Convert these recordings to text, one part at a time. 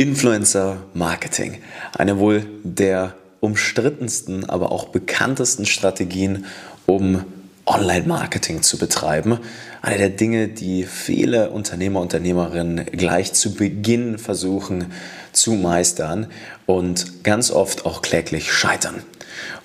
Influencer Marketing. Eine wohl der umstrittensten, aber auch bekanntesten Strategien, um Online-Marketing zu betreiben. Eine der Dinge, die viele Unternehmer, Unternehmerinnen gleich zu Beginn versuchen zu meistern und ganz oft auch kläglich scheitern.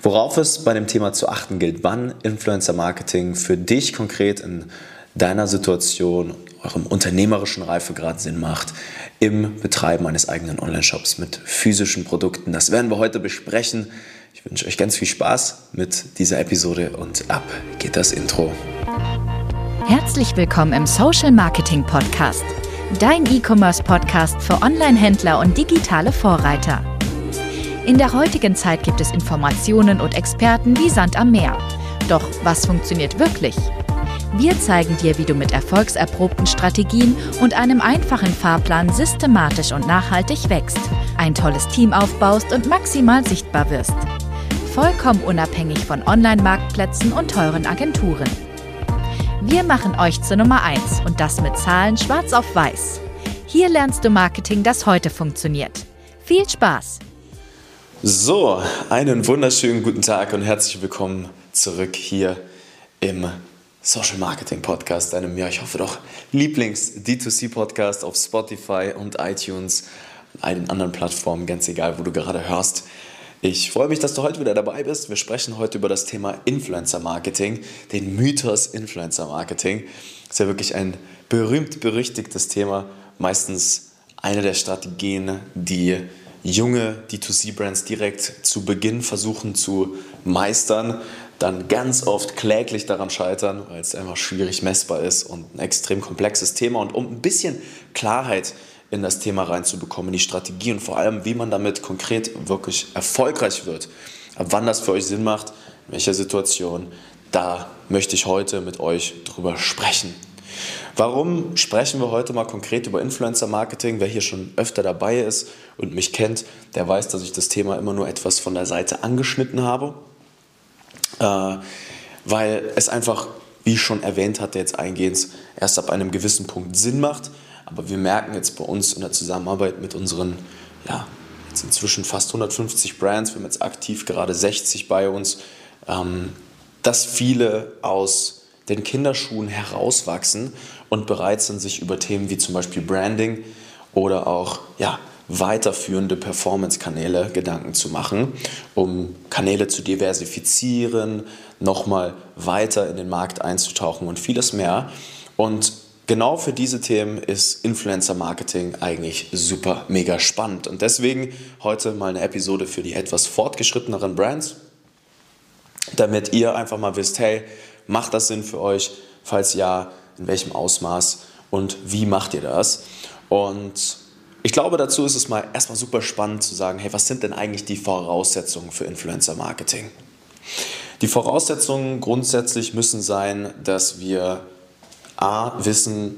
Worauf es bei dem Thema zu achten gilt, wann Influencer Marketing für dich konkret in deiner Situation, eurem unternehmerischen Reifegrad Sinn macht, im Betreiben eines eigenen Online-Shops mit physischen Produkten. Das werden wir heute besprechen. Ich wünsche euch ganz viel Spaß mit dieser Episode und ab geht das Intro. Herzlich willkommen im Social Marketing Podcast, dein E-Commerce Podcast für Online-Händler und digitale Vorreiter. In der heutigen Zeit gibt es Informationen und Experten wie Sand am Meer. Doch was funktioniert wirklich? Wir zeigen dir, wie du mit erfolgserprobten Strategien und einem einfachen Fahrplan systematisch und nachhaltig wächst, ein tolles Team aufbaust und maximal sichtbar wirst. Vollkommen unabhängig von Online-Marktplätzen und teuren Agenturen. Wir machen euch zur Nummer 1 und das mit Zahlen schwarz auf weiß. Hier lernst du Marketing, das heute funktioniert. Viel Spaß! So, einen wunderschönen guten Tag und herzlich willkommen zurück hier im Social Marketing Podcast, einem, ja, ich hoffe doch, Lieblings-D2C-Podcast auf Spotify und iTunes und allen anderen Plattformen, ganz egal, wo du gerade hörst. Ich freue mich, dass du heute wieder dabei bist. Wir sprechen heute über das Thema Influencer Marketing, den Mythos Influencer Marketing. Ist ja wirklich ein berühmt-berüchtigtes Thema, meistens eine der Strategien, die junge D2C-Brands direkt zu Beginn versuchen zu meistern dann ganz oft kläglich daran scheitern, weil es einfach schwierig messbar ist und ein extrem komplexes Thema. Und um ein bisschen Klarheit in das Thema reinzubekommen, in die Strategie und vor allem, wie man damit konkret wirklich erfolgreich wird, wann das für euch Sinn macht, in welcher Situation, da möchte ich heute mit euch drüber sprechen. Warum sprechen wir heute mal konkret über Influencer Marketing? Wer hier schon öfter dabei ist und mich kennt, der weiß, dass ich das Thema immer nur etwas von der Seite angeschnitten habe äh, weil es einfach, wie ich schon erwähnt hatte, jetzt eingehend erst ab einem gewissen Punkt Sinn macht. Aber wir merken jetzt bei uns in der Zusammenarbeit mit unseren, ja, jetzt inzwischen fast 150 Brands, wir haben jetzt aktiv gerade 60 bei uns, ähm, dass viele aus den Kinderschuhen herauswachsen und bereit sind, sich über Themen wie zum Beispiel Branding oder auch ja, weiterführende Performance-Kanäle Gedanken zu machen, um Kanäle zu diversifizieren, nochmal weiter in den Markt einzutauchen und vieles mehr. Und genau für diese Themen ist Influencer-Marketing eigentlich super mega spannend. Und deswegen heute mal eine Episode für die etwas fortgeschritteneren Brands, damit ihr einfach mal wisst, hey, macht das Sinn für euch? Falls ja, in welchem Ausmaß und wie macht ihr das? Und ich glaube, dazu ist es mal erstmal super spannend zu sagen, hey, was sind denn eigentlich die Voraussetzungen für Influencer Marketing? Die Voraussetzungen grundsätzlich müssen sein, dass wir A, wissen,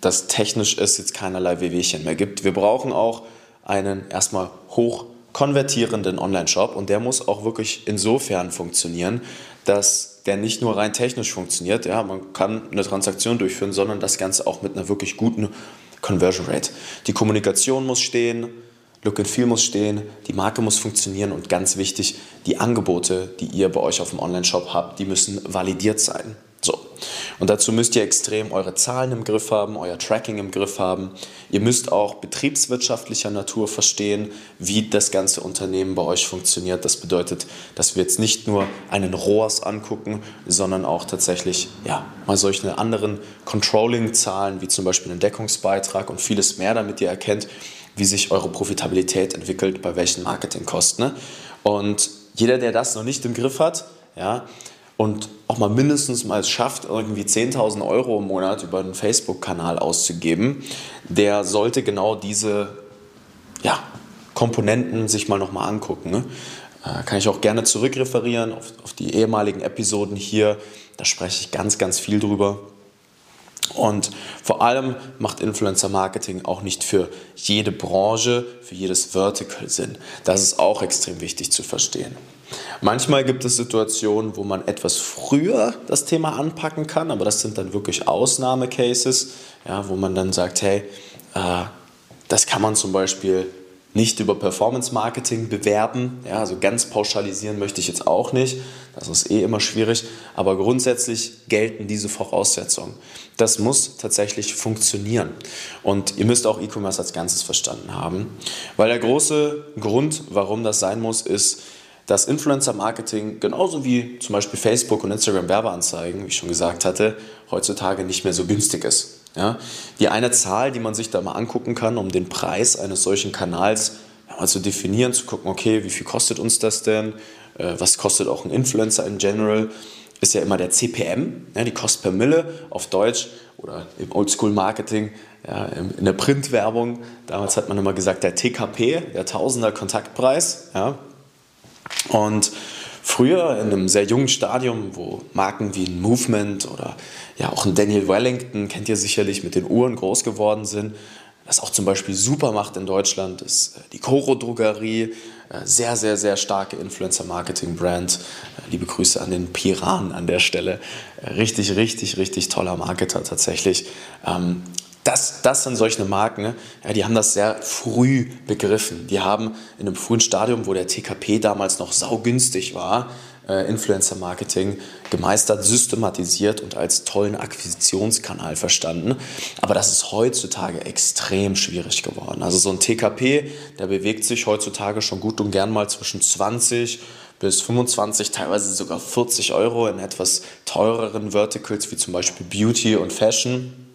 dass technisch es jetzt keinerlei Wehwehchen mehr gibt. Wir brauchen auch einen erstmal hoch konvertierenden Online-Shop und der muss auch wirklich insofern funktionieren, dass der nicht nur rein technisch funktioniert, ja, man kann eine Transaktion durchführen, sondern das Ganze auch mit einer wirklich guten Conversion Rate. Die Kommunikation muss stehen, Look and Feel muss stehen, die Marke muss funktionieren und ganz wichtig, die Angebote, die ihr bei euch auf dem Online-Shop habt, die müssen validiert sein. So. Und dazu müsst ihr extrem eure Zahlen im Griff haben, euer Tracking im Griff haben. Ihr müsst auch betriebswirtschaftlicher Natur verstehen, wie das ganze Unternehmen bei euch funktioniert. Das bedeutet, dass wir jetzt nicht nur einen ROAS angucken, sondern auch tatsächlich ja, mal solche anderen Controlling-Zahlen, wie zum Beispiel einen Deckungsbeitrag und vieles mehr, damit ihr erkennt, wie sich eure Profitabilität entwickelt, bei welchen Marketingkosten. Ne? Und jeder, der das noch nicht im Griff hat, ja, und auch mal mindestens mal es schafft, irgendwie 10.000 Euro im Monat über einen Facebook-Kanal auszugeben, der sollte genau diese ja, Komponenten sich mal nochmal angucken. Ne? Äh, kann ich auch gerne zurückreferieren auf, auf die ehemaligen Episoden hier. Da spreche ich ganz, ganz viel drüber. Und vor allem macht Influencer Marketing auch nicht für jede Branche, für jedes Vertical Sinn. Das ist auch extrem wichtig zu verstehen. Manchmal gibt es Situationen, wo man etwas früher das Thema anpacken kann, aber das sind dann wirklich Ausnahmecases, ja, wo man dann sagt, hey, äh, das kann man zum Beispiel nicht über Performance Marketing bewerben. Ja, also ganz pauschalisieren möchte ich jetzt auch nicht. Das ist eh immer schwierig. Aber grundsätzlich gelten diese Voraussetzungen. Das muss tatsächlich funktionieren. Und ihr müsst auch E-Commerce als Ganzes verstanden haben. Weil der große Grund, warum das sein muss, ist, dass Influencer-Marketing genauso wie zum Beispiel Facebook und Instagram Werbeanzeigen, wie ich schon gesagt hatte, heutzutage nicht mehr so günstig ist. Ja? Die eine Zahl, die man sich da mal angucken kann, um den Preis eines solchen Kanals ja, mal zu definieren, zu gucken, okay, wie viel kostet uns das denn? Äh, was kostet auch ein Influencer in general? Ist ja immer der CPM, ja, die Kost per Mille auf Deutsch oder im Oldschool-Marketing, ja, in der Printwerbung. Damals hat man immer gesagt, der TKP, der Tausender Kontaktpreis. Ja. Und früher in einem sehr jungen Stadium, wo Marken wie ein Movement oder ja auch ein Daniel Wellington, kennt ihr sicherlich, mit den Uhren groß geworden sind, was auch zum Beispiel super macht in Deutschland, ist äh, die Coro Drogerie, äh, sehr, sehr, sehr starke Influencer-Marketing-Brand. Äh, liebe Grüße an den Piran an der Stelle. Richtig, richtig, richtig toller Marketer tatsächlich. Das, das sind solche Marken, ne? ja, die haben das sehr früh begriffen. Die haben in einem frühen Stadium, wo der TKP damals noch saugünstig war, äh, Influencer-Marketing gemeistert, systematisiert und als tollen Akquisitionskanal verstanden. Aber das ist heutzutage extrem schwierig geworden. Also so ein TKP, der bewegt sich heutzutage schon gut und gern mal zwischen 20 bis 25, teilweise sogar 40 Euro in etwas teureren Verticals wie zum Beispiel Beauty und Fashion.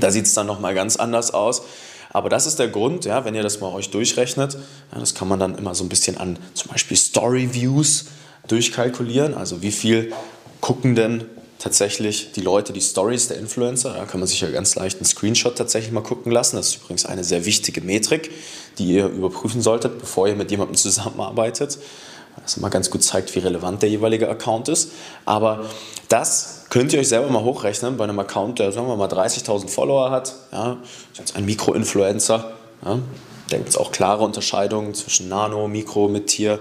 Da sieht es dann nochmal ganz anders aus. Aber das ist der Grund, ja, wenn ihr das mal euch durchrechnet, ja, das kann man dann immer so ein bisschen an zum Beispiel Story Views durchkalkulieren. Also wie viel gucken denn tatsächlich die Leute die Stories der Influencer? Da kann man sich ja ganz leicht einen Screenshot tatsächlich mal gucken lassen. Das ist übrigens eine sehr wichtige Metrik, die ihr überprüfen solltet, bevor ihr mit jemandem zusammenarbeitet. Das immer ganz gut zeigt, wie relevant der jeweilige Account ist. Aber das könnt ihr euch selber mal hochrechnen bei einem Account, der sagen wir mal 30.000 Follower hat. Ja, ist jetzt ein Mikroinfluencer. Ja, da gibt es auch klare Unterscheidungen zwischen Nano, Mikro, mit Tier,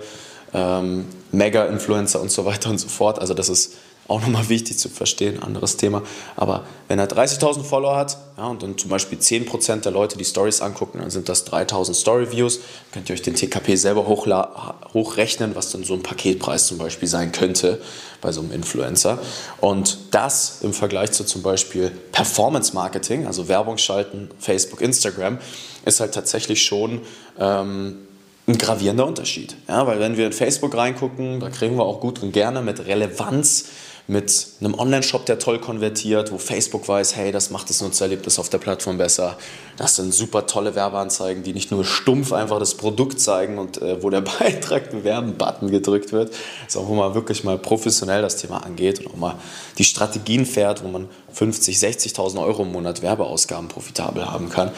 ähm, Mega-Influencer und so weiter und so fort. Also das ist auch nochmal wichtig zu verstehen, anderes Thema. Aber wenn er 30.000 Follower hat ja, und dann zum Beispiel 10% der Leute die Stories angucken, dann sind das 3.000 Story-Views. Könnt ihr euch den TKP selber hochrechnen, was dann so ein Paketpreis zum Beispiel sein könnte bei so einem Influencer. Und das im Vergleich zu zum Beispiel Performance-Marketing, also Werbung schalten, Facebook, Instagram, ist halt tatsächlich schon... Ähm, ein gravierender Unterschied. Ja, weil wenn wir in Facebook reingucken, da kriegen wir auch gut und gerne mit Relevanz mit einem Online-Shop, der toll konvertiert, wo Facebook weiß, hey, das macht das Nutzererlebnis auf der Plattform besser. Das sind super tolle Werbeanzeigen, die nicht nur stumpf einfach das Produkt zeigen und äh, wo der Beitrag bewerben-Button gedrückt wird, sondern wo man wirklich mal professionell das Thema angeht und auch mal die Strategien fährt, wo man 50, 60.000 Euro im Monat Werbeausgaben profitabel haben kann.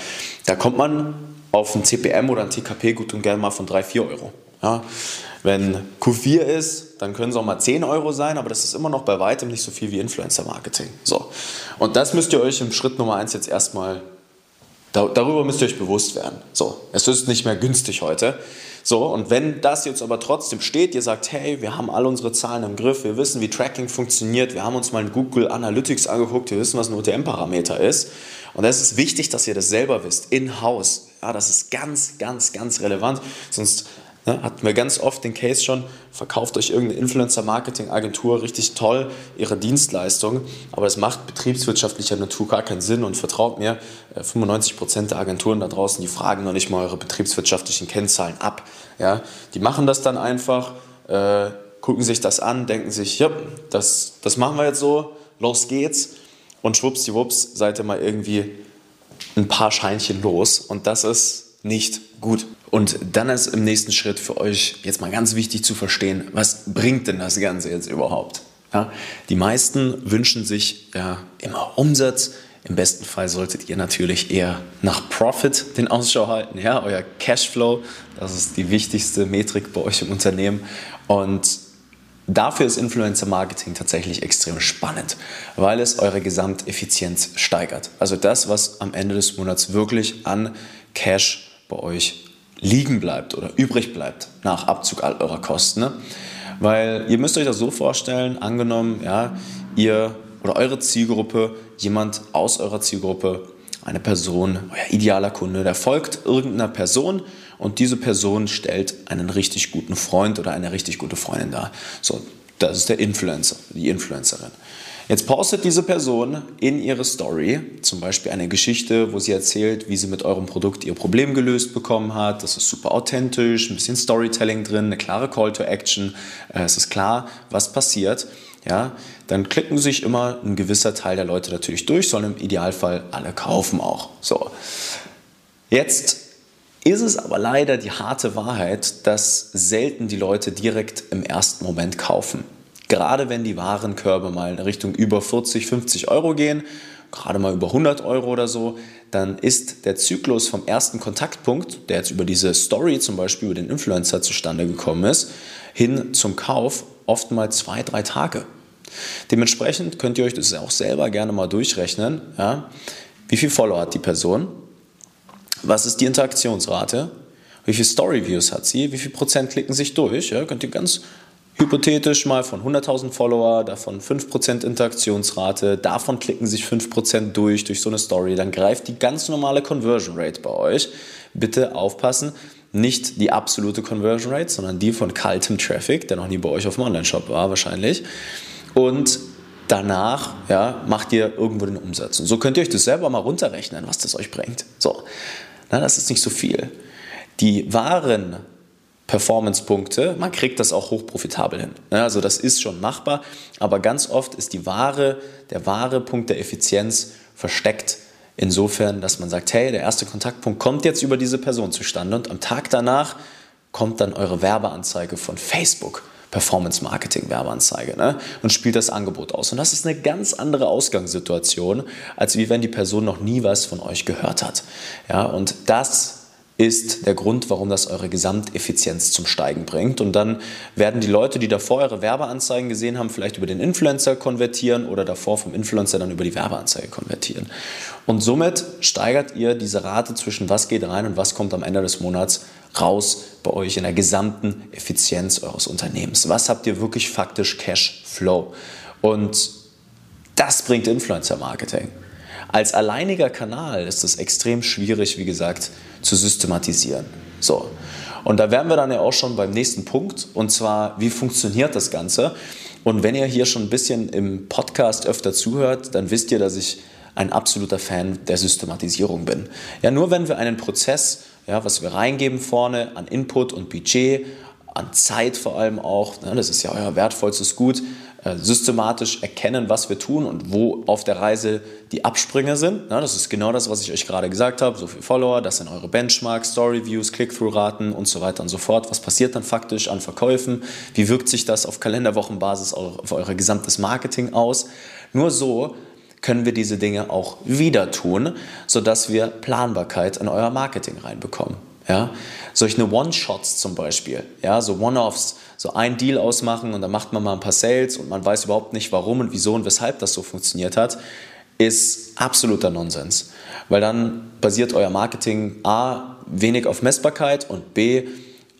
Da kommt man auf ein CPM oder ein TKP gut und gerne mal von 3, 4 Euro. Ja, wenn Q4 ist, dann können es auch mal 10 Euro sein, aber das ist immer noch bei weitem nicht so viel wie Influencer-Marketing. So. Und das müsst ihr euch im Schritt Nummer 1 jetzt erstmal, darüber müsst ihr euch bewusst werden. So, es ist nicht mehr günstig heute. So, und wenn das jetzt aber trotzdem steht, ihr sagt, hey, wir haben alle unsere Zahlen im Griff, wir wissen, wie Tracking funktioniert, wir haben uns mal in Google Analytics angeguckt, wir wissen, was ein UTM-Parameter ist. Und es ist wichtig, dass ihr das selber wisst, in-house. Ja, das ist ganz, ganz, ganz relevant. Sonst Ne, hatten wir ganz oft den Case schon, verkauft euch irgendeine Influencer-Marketing-Agentur richtig toll ihre Dienstleistung, aber es macht betriebswirtschaftlicher Natur gar keinen Sinn und vertraut mir, 95% äh, der Agenturen da draußen, die fragen noch nicht mal eure betriebswirtschaftlichen Kennzahlen ab. Ja? Die machen das dann einfach, äh, gucken sich das an, denken sich, ja, das, das machen wir jetzt so, los geht's und schwuppsdiwupps seid ihr mal irgendwie ein paar Scheinchen los und das ist nicht gut. Und dann ist im nächsten Schritt für euch jetzt mal ganz wichtig zu verstehen, was bringt denn das Ganze jetzt überhaupt? Ja, die meisten wünschen sich ja immer Umsatz. Im besten Fall solltet ihr natürlich eher nach Profit den Ausschau halten, ja, euer Cashflow, das ist die wichtigste Metrik bei euch im Unternehmen. Und dafür ist Influencer Marketing tatsächlich extrem spannend, weil es eure Gesamteffizienz steigert. Also das, was am Ende des Monats wirklich an Cash bei euch liegen bleibt oder übrig bleibt nach Abzug all eurer Kosten. Ne? Weil ihr müsst euch das so vorstellen, angenommen, ja, ihr oder eure Zielgruppe, jemand aus eurer Zielgruppe eine Person, euer idealer Kunde, der folgt irgendeiner Person und diese Person stellt einen richtig guten Freund oder eine richtig gute Freundin dar. So, das ist der Influencer, die Influencerin. Jetzt postet diese Person in ihre Story zum Beispiel eine Geschichte, wo sie erzählt, wie sie mit eurem Produkt ihr Problem gelöst bekommen hat. Das ist super authentisch, ein bisschen Storytelling drin, eine klare Call to Action. Äh, es ist klar, was passiert. Ja, dann klicken sich immer ein gewisser Teil der Leute natürlich durch, sollen im Idealfall alle kaufen auch. So, jetzt ist es aber leider die harte Wahrheit, dass selten die Leute direkt im ersten Moment kaufen. Gerade wenn die Warenkörbe mal in Richtung über 40, 50 Euro gehen, gerade mal über 100 Euro oder so, dann ist der Zyklus vom ersten Kontaktpunkt, der jetzt über diese Story zum Beispiel über den Influencer zustande gekommen ist, hin zum Kauf oftmals zwei, drei Tage. Dementsprechend könnt ihr euch das auch selber gerne mal durchrechnen. Ja? Wie viele Follower hat die Person? Was ist die Interaktionsrate? Wie viele Story-Views hat sie? Wie viel Prozent klicken sich durch? Ja? Könnt ihr ganz hypothetisch mal von 100.000 Follower, davon 5% Interaktionsrate, davon klicken sich 5% durch, durch so eine Story, dann greift die ganz normale Conversion Rate bei euch. Bitte aufpassen, nicht die absolute Conversion Rate, sondern die von kaltem Traffic, der noch nie bei euch auf dem Online-Shop war wahrscheinlich. Und danach ja, macht ihr irgendwo den Umsatz. Und so könnt ihr euch das selber mal runterrechnen, was das euch bringt. So, na, das ist nicht so viel. Die wahren Performance-Punkte. Man kriegt das auch hochprofitabel hin. Also das ist schon machbar, aber ganz oft ist die wahre, der wahre Punkt der Effizienz versteckt insofern, dass man sagt, hey, der erste Kontaktpunkt kommt jetzt über diese Person zustande und am Tag danach kommt dann eure Werbeanzeige von Facebook. Performance Marketing Werbeanzeige ne? und spielt das Angebot aus. Und das ist eine ganz andere Ausgangssituation, als wie wenn die Person noch nie was von euch gehört hat. Ja, und das ist der Grund, warum das eure Gesamteffizienz zum Steigen bringt. Und dann werden die Leute, die davor eure Werbeanzeigen gesehen haben, vielleicht über den Influencer konvertieren oder davor vom Influencer dann über die Werbeanzeige konvertieren. Und somit steigert ihr diese Rate zwischen was geht rein und was kommt am Ende des Monats raus bei euch in der gesamten Effizienz eures Unternehmens. Was habt ihr wirklich faktisch Cash Flow? Und das bringt Influencer Marketing. Als alleiniger Kanal ist es extrem schwierig, wie gesagt, zu systematisieren. So. Und da wären wir dann ja auch schon beim nächsten Punkt, und zwar, wie funktioniert das Ganze? Und wenn ihr hier schon ein bisschen im Podcast öfter zuhört, dann wisst ihr, dass ich ein absoluter Fan der Systematisierung bin. Ja, nur wenn wir einen Prozess, ja, was wir reingeben vorne an Input und Budget, an Zeit vor allem auch, ne, das ist ja euer wertvollstes Gut, systematisch erkennen, was wir tun und wo auf der Reise die Absprünge sind. das ist genau das, was ich euch gerade gesagt habe. So viele Follower, das sind eure Benchmarks, Story-Views, Click-Through-Raten und so weiter und so fort. Was passiert dann faktisch an Verkäufen? Wie wirkt sich das auf Kalenderwochenbasis auf euer gesamtes Marketing aus? Nur so können wir diese Dinge auch wieder tun, sodass wir Planbarkeit in euer Marketing reinbekommen. Ja? Solche One-Shots zum Beispiel, ja, so One-Offs, so ein Deal ausmachen und dann macht man mal ein paar Sales und man weiß überhaupt nicht, warum und wieso und weshalb das so funktioniert hat, ist absoluter Nonsens. Weil dann basiert euer Marketing A wenig auf Messbarkeit und B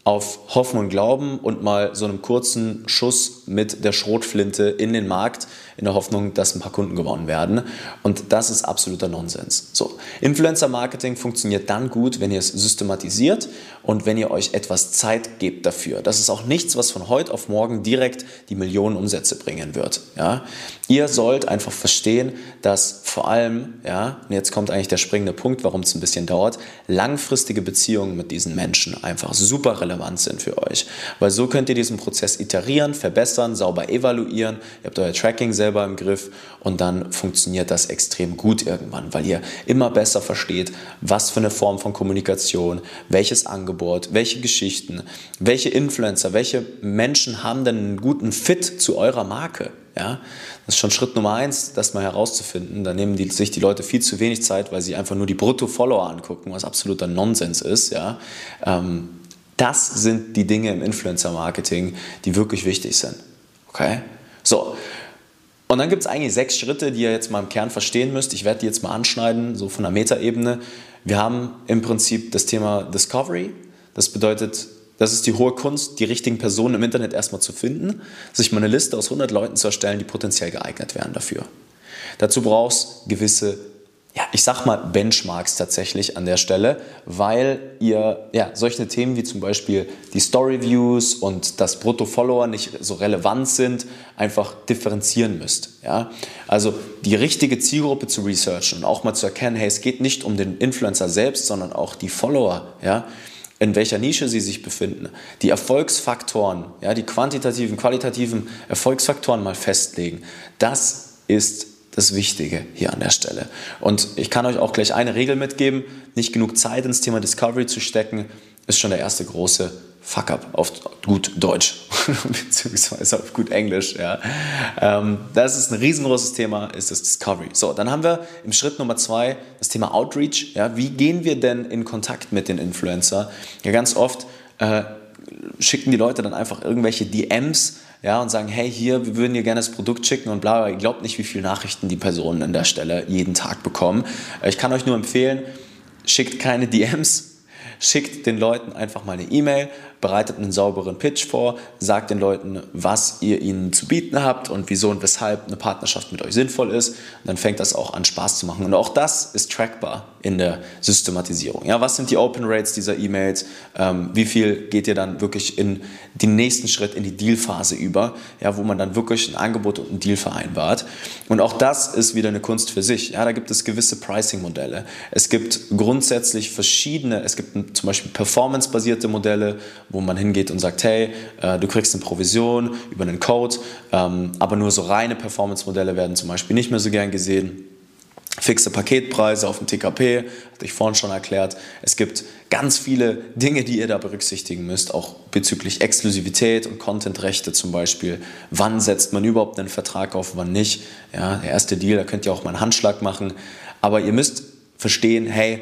auf Hoffen und Glauben und mal so einem kurzen Schuss mit der Schrotflinte in den Markt in der Hoffnung, dass ein paar Kunden gewonnen werden. Und das ist absoluter Nonsens. So, Influencer-Marketing funktioniert dann gut, wenn ihr es systematisiert und wenn ihr euch etwas Zeit gebt dafür. Das ist auch nichts, was von heute auf morgen direkt die Millionen Umsätze bringen wird. Ja? Ihr sollt einfach verstehen, dass vor allem, ja, und jetzt kommt eigentlich der springende Punkt, warum es ein bisschen dauert, langfristige Beziehungen mit diesen Menschen einfach super relevant sind für euch. Weil so könnt ihr diesen Prozess iterieren, verbessern, sauber evaluieren. Ihr habt euer Tracking selber selber im Griff und dann funktioniert das extrem gut irgendwann, weil ihr immer besser versteht, was für eine Form von Kommunikation, welches Angebot, welche Geschichten, welche Influencer, welche Menschen haben denn einen guten Fit zu eurer Marke. Ja, das ist schon Schritt Nummer eins, das mal herauszufinden. Da nehmen die, sich die Leute viel zu wenig Zeit, weil sie einfach nur die Brutto-Follower angucken, was absoluter Nonsens ist. Ja, ähm, das sind die Dinge im Influencer-Marketing, die wirklich wichtig sind. Okay? So, und dann gibt es eigentlich sechs Schritte, die ihr jetzt mal im Kern verstehen müsst. Ich werde die jetzt mal anschneiden, so von der Metaebene. Wir haben im Prinzip das Thema Discovery. Das bedeutet, das ist die hohe Kunst, die richtigen Personen im Internet erstmal zu finden, sich mal eine Liste aus 100 Leuten zu erstellen, die potenziell geeignet wären dafür. Dazu brauchst gewisse ja, ich sag mal Benchmarks tatsächlich an der Stelle, weil ihr ja, solche Themen wie zum Beispiel die Story Views und das Brutto-Follower nicht so relevant sind, einfach differenzieren müsst. Ja? Also die richtige Zielgruppe zu researchen und auch mal zu erkennen, hey, es geht nicht um den Influencer selbst, sondern auch die Follower. Ja? In welcher Nische sie sich befinden, die Erfolgsfaktoren, ja, die quantitativen, qualitativen Erfolgsfaktoren mal festlegen. Das ist das Wichtige hier an der Stelle. Und ich kann euch auch gleich eine Regel mitgeben, nicht genug Zeit ins Thema Discovery zu stecken, ist schon der erste große Fuck-up auf gut Deutsch, beziehungsweise auf gut Englisch. Ja. Ähm, das ist ein riesengroßes Thema, ist das Discovery. So, dann haben wir im Schritt Nummer zwei das Thema Outreach. Ja. Wie gehen wir denn in Kontakt mit den Influencer? Ja, ganz oft äh, schicken die Leute dann einfach irgendwelche DMs ja, und sagen, hey, hier, wir würden dir gerne das Produkt schicken und bla, bla. Ihr glaubt nicht, wie viele Nachrichten die Personen an der Stelle jeden Tag bekommen. Ich kann euch nur empfehlen, schickt keine DMs, schickt den Leuten einfach mal eine E-Mail, bereitet einen sauberen Pitch vor, sagt den Leuten, was ihr ihnen zu bieten habt und wieso und weshalb eine Partnerschaft mit euch sinnvoll ist. Und dann fängt das auch an Spaß zu machen. Und auch das ist trackbar in der Systematisierung. Ja, was sind die Open Rates dieser E-Mails? Ähm, wie viel geht ihr dann wirklich in den nächsten Schritt, in die Dealphase über, ja, wo man dann wirklich ein Angebot und ein Deal vereinbart? Und auch das ist wieder eine Kunst für sich. Ja, da gibt es gewisse Pricing-Modelle. Es gibt grundsätzlich verschiedene, es gibt zum Beispiel performance-basierte Modelle, wo man hingeht und sagt, hey, äh, du kriegst eine Provision über einen Code, ähm, aber nur so reine Performance-Modelle werden zum Beispiel nicht mehr so gern gesehen fixe Paketpreise auf dem TKP, hatte ich vorhin schon erklärt. Es gibt ganz viele Dinge, die ihr da berücksichtigen müsst, auch bezüglich Exklusivität und Contentrechte zum Beispiel. Wann setzt man überhaupt einen Vertrag auf, wann nicht? Ja, der erste Deal, da könnt ihr auch mal einen Handschlag machen. Aber ihr müsst verstehen, hey,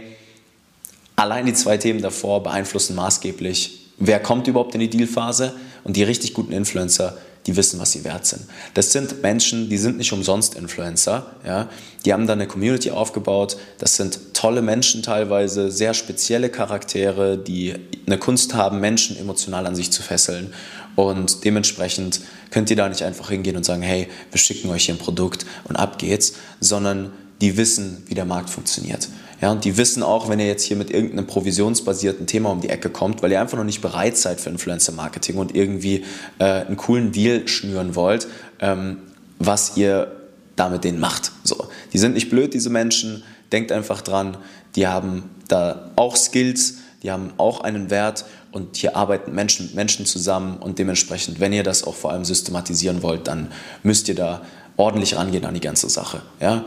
allein die zwei Themen davor beeinflussen maßgeblich, wer kommt überhaupt in die Dealphase und die richtig guten Influencer die wissen, was sie wert sind. Das sind Menschen, die sind nicht umsonst Influencer. Ja? Die haben da eine Community aufgebaut. Das sind tolle Menschen teilweise, sehr spezielle Charaktere, die eine Kunst haben, Menschen emotional an sich zu fesseln. Und dementsprechend könnt ihr da nicht einfach hingehen und sagen, hey, wir schicken euch hier ein Produkt und ab geht's, sondern die wissen, wie der Markt funktioniert. Ja, und die wissen auch, wenn ihr jetzt hier mit irgendeinem provisionsbasierten Thema um die Ecke kommt, weil ihr einfach noch nicht bereit seid für Influencer-Marketing und irgendwie äh, einen coolen Deal schnüren wollt, ähm, was ihr da mit denen macht. So, die sind nicht blöd, diese Menschen. Denkt einfach dran, die haben da auch Skills, die haben auch einen Wert und hier arbeiten Menschen mit Menschen zusammen und dementsprechend, wenn ihr das auch vor allem systematisieren wollt, dann müsst ihr da ordentlich rangehen an die ganze Sache. Ja?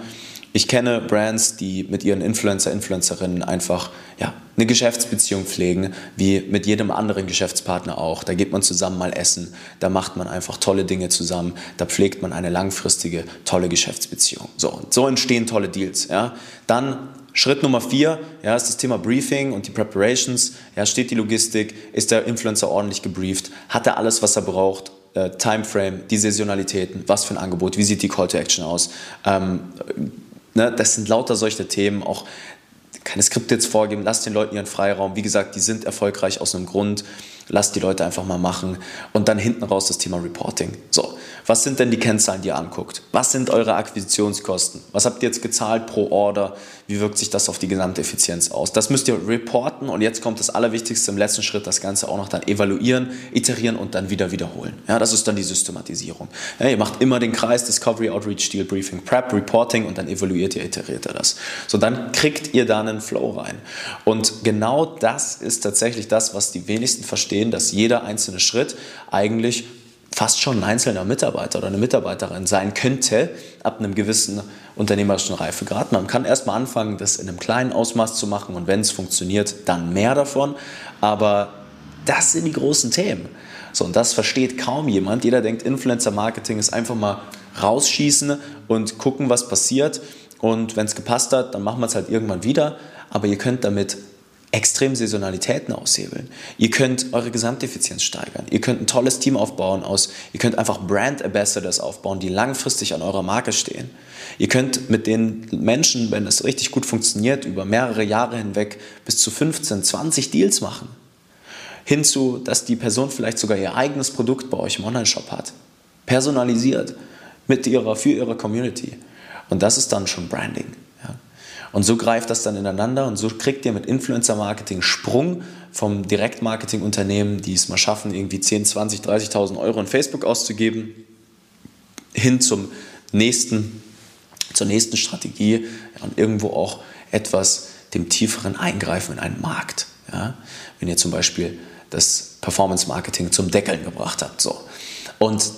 Ich kenne Brands, die mit ihren Influencer, Influencerinnen einfach ja, eine Geschäftsbeziehung pflegen, wie mit jedem anderen Geschäftspartner auch. Da geht man zusammen mal essen, da macht man einfach tolle Dinge zusammen, da pflegt man eine langfristige, tolle Geschäftsbeziehung. So, so entstehen tolle Deals. Ja. Dann Schritt Nummer vier ja, ist das Thema Briefing und die Preparations. Ja, steht die Logistik, ist der Influencer ordentlich gebrieft, hat er alles, was er braucht, äh, Timeframe, die Saisonalitäten, was für ein Angebot, wie sieht die Call to Action aus. Ähm, Ne, das sind lauter solche Themen, auch keine Skripte jetzt vorgeben, lasst den Leuten ihren Freiraum. Wie gesagt, die sind erfolgreich aus einem Grund lasst die Leute einfach mal machen und dann hinten raus das Thema Reporting. So, was sind denn die Kennzahlen, die ihr anguckt? Was sind eure Akquisitionskosten? Was habt ihr jetzt gezahlt pro Order? Wie wirkt sich das auf die gesamte Effizienz aus? Das müsst ihr reporten und jetzt kommt das Allerwichtigste im letzten Schritt, das Ganze auch noch dann evaluieren, iterieren und dann wieder wiederholen. Ja, das ist dann die Systematisierung. Ja, ihr macht immer den Kreis Discovery, Outreach, Deal Briefing, Prep, Reporting und dann evaluiert ihr, iteriert ihr das. So, dann kriegt ihr da einen Flow rein. Und genau das ist tatsächlich das, was die wenigsten verstehen verstehen, dass jeder einzelne Schritt eigentlich fast schon ein einzelner Mitarbeiter oder eine Mitarbeiterin sein könnte, ab einem gewissen unternehmerischen Reifegrad. Man kann erstmal anfangen, das in einem kleinen Ausmaß zu machen und wenn es funktioniert, dann mehr davon. Aber das sind die großen Themen. So, und das versteht kaum jemand. Jeder denkt, Influencer-Marketing ist einfach mal rausschießen und gucken, was passiert. Und wenn es gepasst hat, dann machen wir es halt irgendwann wieder. Aber ihr könnt damit extrem Saisonalitäten aushebeln. Ihr könnt eure Gesamteffizienz steigern. Ihr könnt ein tolles Team aufbauen aus, ihr könnt einfach Brand Ambassadors aufbauen, die langfristig an eurer Marke stehen. Ihr könnt mit den Menschen, wenn es richtig gut funktioniert, über mehrere Jahre hinweg bis zu 15, 20 Deals machen. Hinzu, dass die Person vielleicht sogar ihr eigenes Produkt bei euch im Online-Shop hat. Personalisiert mit ihrer, für ihre Community. Und das ist dann schon Branding. Und so greift das dann ineinander und so kriegt ihr mit Influencer-Marketing Sprung vom Direktmarketing-Unternehmen, die es mal schaffen, irgendwie 10, 20, 30.000 Euro in Facebook auszugeben, hin zum nächsten, zur nächsten Strategie und irgendwo auch etwas dem tieferen Eingreifen in einen Markt. Ja? Wenn ihr zum Beispiel das Performance Marketing zum Deckeln gebracht habt. So. Und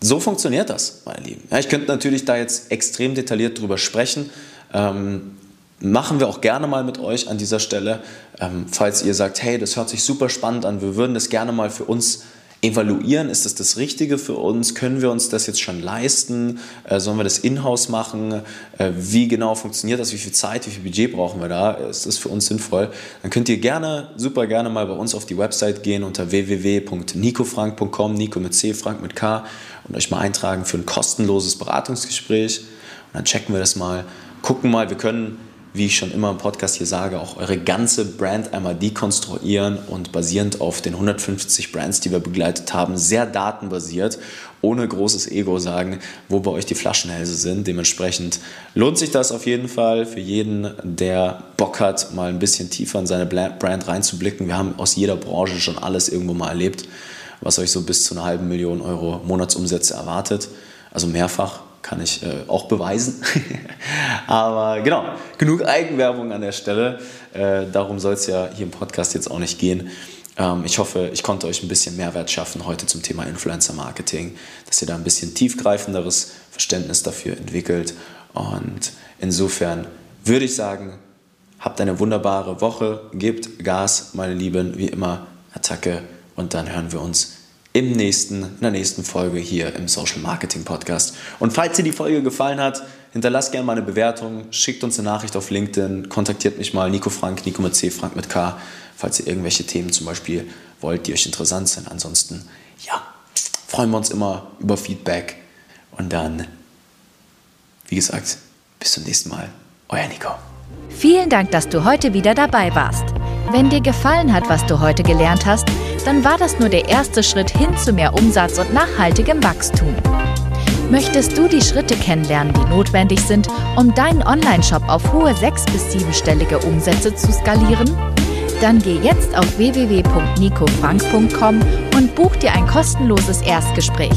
so funktioniert das, meine Lieben. Ja, ich könnte natürlich da jetzt extrem detailliert drüber sprechen. Ähm, machen wir auch gerne mal mit euch an dieser Stelle. Ähm, falls ihr sagt, hey, das hört sich super spannend an, wir würden das gerne mal für uns evaluieren, ist das das Richtige für uns? Können wir uns das jetzt schon leisten? Äh, sollen wir das in-house machen? Äh, wie genau funktioniert das? Wie viel Zeit, wie viel Budget brauchen wir da? Ist das für uns sinnvoll? Dann könnt ihr gerne, super gerne mal bei uns auf die Website gehen unter www.nicofrank.com, Nico mit C, Frank mit K und euch mal eintragen für ein kostenloses Beratungsgespräch. Und dann checken wir das mal, gucken mal, wir können wie ich schon immer im Podcast hier sage, auch eure ganze Brand einmal dekonstruieren und basierend auf den 150 Brands, die wir begleitet haben, sehr datenbasiert, ohne großes Ego sagen, wo bei euch die Flaschenhälse sind. Dementsprechend lohnt sich das auf jeden Fall für jeden, der Bock hat, mal ein bisschen tiefer in seine Brand reinzublicken. Wir haben aus jeder Branche schon alles irgendwo mal erlebt, was euch so bis zu einer halben Million Euro Monatsumsätze erwartet. Also mehrfach kann ich äh, auch beweisen. Aber genau, genug Eigenwerbung an der Stelle. Äh, darum soll es ja hier im Podcast jetzt auch nicht gehen. Ähm, ich hoffe, ich konnte euch ein bisschen Mehrwert schaffen heute zum Thema Influencer Marketing, dass ihr da ein bisschen tiefgreifenderes Verständnis dafür entwickelt. Und insofern würde ich sagen, habt eine wunderbare Woche, gebt Gas, meine Lieben, wie immer, Attacke und dann hören wir uns im nächsten, in der nächsten Folge hier im Social Marketing Podcast. Und falls dir die Folge gefallen hat, hinterlasst gerne mal eine Bewertung, schickt uns eine Nachricht auf LinkedIn, kontaktiert mich mal, Nico Frank, Nico mit C, Frank mit K, falls ihr irgendwelche Themen zum Beispiel wollt, die euch interessant sind. Ansonsten, ja, freuen wir uns immer über Feedback. Und dann, wie gesagt, bis zum nächsten Mal. Euer Nico. Vielen Dank, dass du heute wieder dabei warst. Wenn dir gefallen hat, was du heute gelernt hast, dann war das nur der erste Schritt hin zu mehr Umsatz und nachhaltigem Wachstum. Möchtest du die Schritte kennenlernen, die notwendig sind, um deinen Online-Shop auf hohe sechs- bis siebenstellige Umsätze zu skalieren? Dann geh jetzt auf www.nicofrank.com und buch dir ein kostenloses Erstgespräch.